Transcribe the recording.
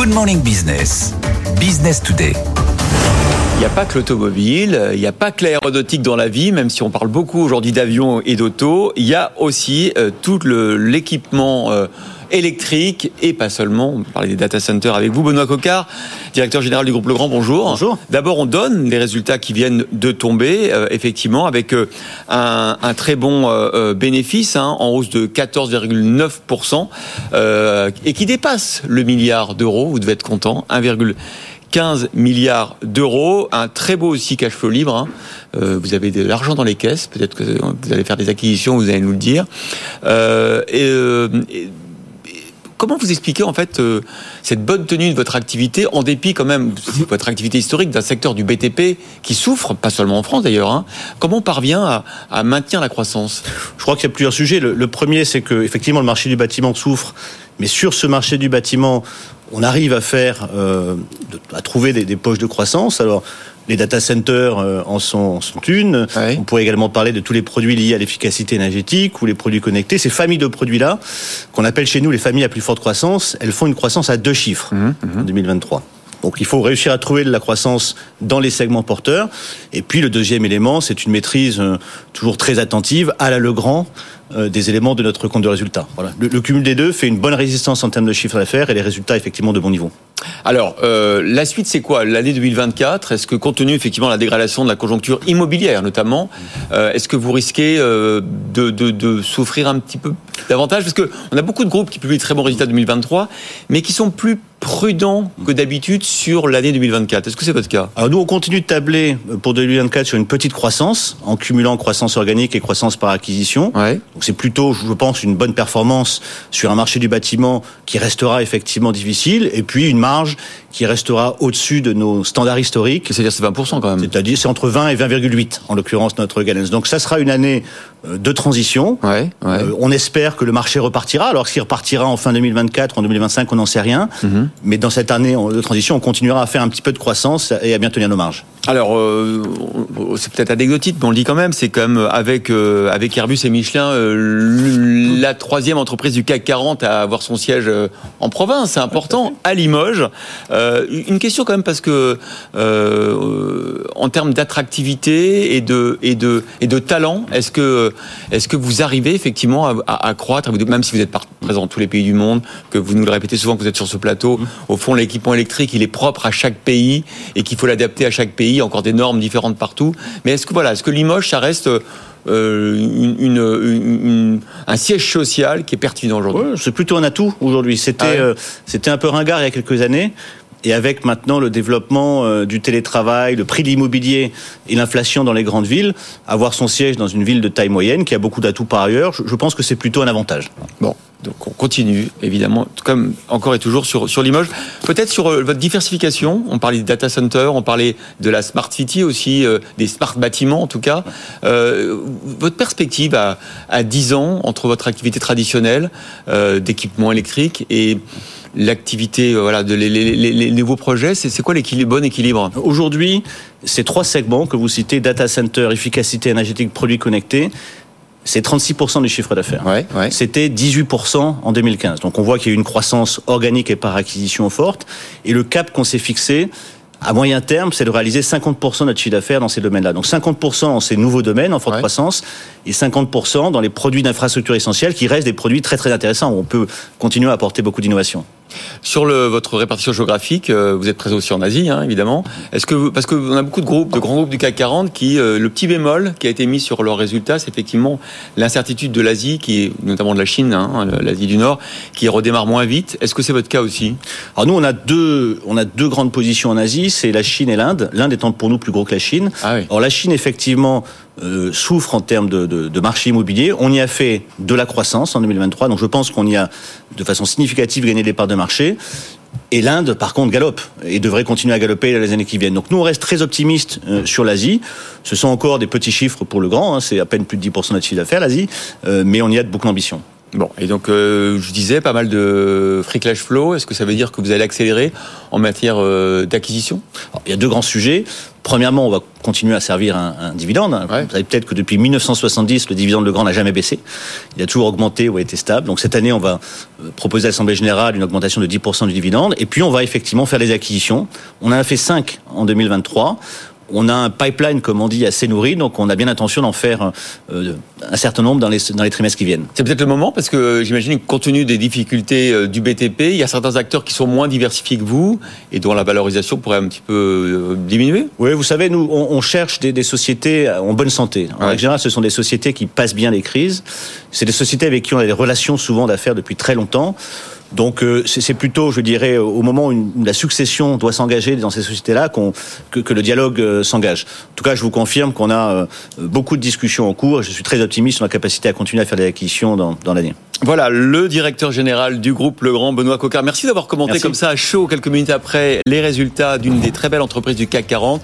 Good Morning Business. Business Today. Il n'y a pas que l'automobile, il n'y a pas que l'aéronautique dans la vie, même si on parle beaucoup aujourd'hui d'avions et d'auto. Il y a aussi euh, tout l'équipement euh, électrique et pas seulement. On parlait des data centers avec vous, Benoît Cocard, directeur général du groupe Legrand. Bonjour. Bonjour. D'abord, on donne les résultats qui viennent de tomber, euh, effectivement, avec euh, un, un, très bon euh, bénéfice hein, en hausse de 14,9% et qui dépasse le milliard d'euros. Vous devez être content. 1,15 milliards d'euros, un très beau aussi cash flow libre. Hein. Euh, vous avez de l'argent dans les caisses, peut-être que vous allez faire des acquisitions, vous allez nous le dire. Euh, et, et Comment vous expliquez en fait euh, cette bonne tenue de votre activité en dépit quand même de votre activité historique d'un secteur du BTP qui souffre, pas seulement en France d'ailleurs. Hein. Comment on parvient à, à, maintenir la croissance? Je crois qu'il y a plusieurs sujets. Le, premier, c'est que effectivement le marché du bâtiment souffre, mais sur ce marché du bâtiment, on arrive à faire, euh, à trouver des, des poches de croissance. Alors les data centers euh, en sont, sont une. On pourrait également parler de tous les produits liés à l'efficacité énergétique ou les produits connectés. Ces familles de produits-là, qu'on appelle chez nous les familles à plus forte croissance, elles font une croissance à deux chiffres mmh, mmh. en 2023. Donc il faut réussir à trouver de la croissance dans les segments porteurs. Et puis le deuxième élément, c'est une maîtrise euh, toujours très attentive à la Legrand euh, des éléments de notre compte de résultats. Voilà. Le, cumul des deux fait une bonne résistance en termes de chiffre d'affaires et les résultats effectivement de bon niveau. Alors, euh, la suite, c'est quoi? L'année 2024, est-ce que compte tenu effectivement la dégradation de la conjoncture immobilière notamment, euh, est-ce que vous risquez euh, de, de, de, souffrir un petit peu davantage? Parce qu'on a beaucoup de groupes qui publient très bons résultats 2023, mais qui sont plus prudents que d'habitude sur l'année 2024. Est-ce que c'est votre cas? Alors nous, on continue de tabler pour 2024 sur une petite croissance, en cumulant croissance organique et croissance par acquisition. Ouais. Donc c'est plutôt, je pense, une bonne performance sur un marché du bâtiment qui restera effectivement difficile, et puis une marge qui restera au-dessus de nos standards historiques. C'est-à-dire c'est 20% quand même. C'est-à-dire c'est entre 20 et 20,8 en l'occurrence notre guidance. Donc ça sera une année de transition. Ouais, ouais. Euh, on espère que le marché repartira. Alors s'il repartira en fin 2024, en 2025, on n'en sait rien. Mm -hmm. Mais dans cette année de transition, on continuera à faire un petit peu de croissance et à bien tenir nos marges. Alors, euh, c'est peut-être anecdotique, mais on le dit quand même, c'est quand même avec, euh, avec Airbus et Michelin, euh, la troisième entreprise du CAC 40 à avoir son siège en province, c'est important, à Limoges. Une question quand même, parce que en termes d'attractivité et de, et, de, et de talent, est-ce que, est que vous arrivez effectivement à, à, à, croître, même si vous êtes présent dans tous les pays du monde, que vous nous le répétez souvent que vous êtes sur ce plateau, au fond l'équipement électrique, il est propre à chaque pays et qu'il faut l'adapter à chaque pays encore des normes différentes partout. Mais est-ce que voilà, est-ce que Limoges, ça reste euh, une, une, une, un siège social qui est pertinent aujourd'hui? Ouais, C'est plutôt un atout aujourd'hui. C'était ah ouais. euh, c'était un peu ringard il y a quelques années. Et avec maintenant le développement euh, du télétravail, le prix de l'immobilier et l'inflation dans les grandes villes, avoir son siège dans une ville de taille moyenne qui a beaucoup d'atouts par ailleurs, je, je pense que c'est plutôt un avantage. Bon, donc on continue, évidemment, comme encore et toujours sur, sur Limoges. Peut-être sur euh, votre diversification, on parlait des data centers, on parlait de la smart city aussi, euh, des smart bâtiments en tout cas. Euh, votre perspective à, à 10 ans entre votre activité traditionnelle euh, d'équipement électrique et l'activité, euh, voilà, de les, les, les, les nouveaux projets, c'est quoi l'équilibre, bon équilibre? Aujourd'hui, ces trois segments que vous citez, data center, efficacité énergétique, produits connectés, c'est 36% du chiffre d'affaires. Ouais, ouais. C'était 18% en 2015. Donc on voit qu'il y a eu une croissance organique et par acquisition forte. Et le cap qu'on s'est fixé, à moyen terme, c'est de réaliser 50% de notre chiffre d'affaires dans ces domaines-là. Donc 50% en ces nouveaux domaines, en forte ouais. croissance, et 50% dans les produits d'infrastructure essentielle, qui restent des produits très très intéressants, où on peut continuer à apporter beaucoup d'innovation. Sur le, votre répartition géographique, euh, vous êtes présent aussi en Asie, hein, évidemment. Est-ce que vous, parce qu'on a beaucoup de groupes, de grands groupes du CAC 40, qui euh, le petit bémol qui a été mis sur leurs résultats, c'est effectivement l'incertitude de l'Asie, qui est notamment de la Chine, hein, l'Asie du Nord, qui redémarre moins vite. Est-ce que c'est votre cas aussi? Alors nous, on a deux, on a deux grandes positions en Asie, c'est la Chine et l'Inde. L'Inde étant pour nous plus gros que la Chine. Ah oui. Alors la Chine, effectivement, euh, souffre en termes de, de, de, marché immobilier. On y a fait de la croissance en 2023, donc je pense qu'on y a de façon significative gagné des parts de marché. Et l'Inde, par contre, galope et devrait continuer à galoper dans les années qui viennent. Donc nous, on reste très optimistes euh, sur l'Asie. Ce sont encore des petits chiffres pour le grand, hein, c'est à peine plus de 10% de notre chiffre d'affaires, l'Asie, euh, mais on y a de beaucoup d'ambition. Bon, et donc euh, je disais pas mal de free cash flow. Est-ce que ça veut dire que vous allez accélérer en matière d'acquisition? Il y a deux grands sujets. Premièrement, on va continuer à servir un, un dividende. Ouais. Vous savez peut-être que depuis 1970, le dividende Legrand n'a jamais baissé. Il a toujours augmenté ou a été stable. Donc cette année, on va euh, proposer à l'Assemblée générale une augmentation de 10% du dividende. Et puis, on va effectivement faire des acquisitions. On en a fait 5 en 2023 on a un pipeline, comme on dit, assez nourri, donc on a bien l'intention d'en faire euh, un certain nombre dans les, dans les trimestres qui viennent. C'est peut-être le moment, parce que euh, j'imagine que compte tenu des difficultés euh, du BTP, il y a certains acteurs qui sont moins diversifiés que vous et dont la valorisation pourrait un petit peu diminuer. Oui, vous savez, nous, on, on cherche des, des, sociétés en bonne santé. En ouais. général, ce sont des sociétés qui passent bien les crises. C'est des sociétés avec qui on a des relations souvent d'affaires depuis très longtemps. Donc euh, c'est plutôt, je dirais, au moment où, la succession doit s'engager dans ces sociétés-là qu'on que, que, le dialogue euh, s'engage. En tout cas, je vous confirme qu'on a euh, beaucoup de discussions en cours et je suis très optimiste sur la capacité à continuer à faire des acquisitions dans, dans l'année. Voilà, le directeur général du groupe Legrand, Benoît Cocard. Merci d'avoir commenté Merci. comme ça à chaud quelques minutes après les résultats d'une des très belles entreprises du CAC 40.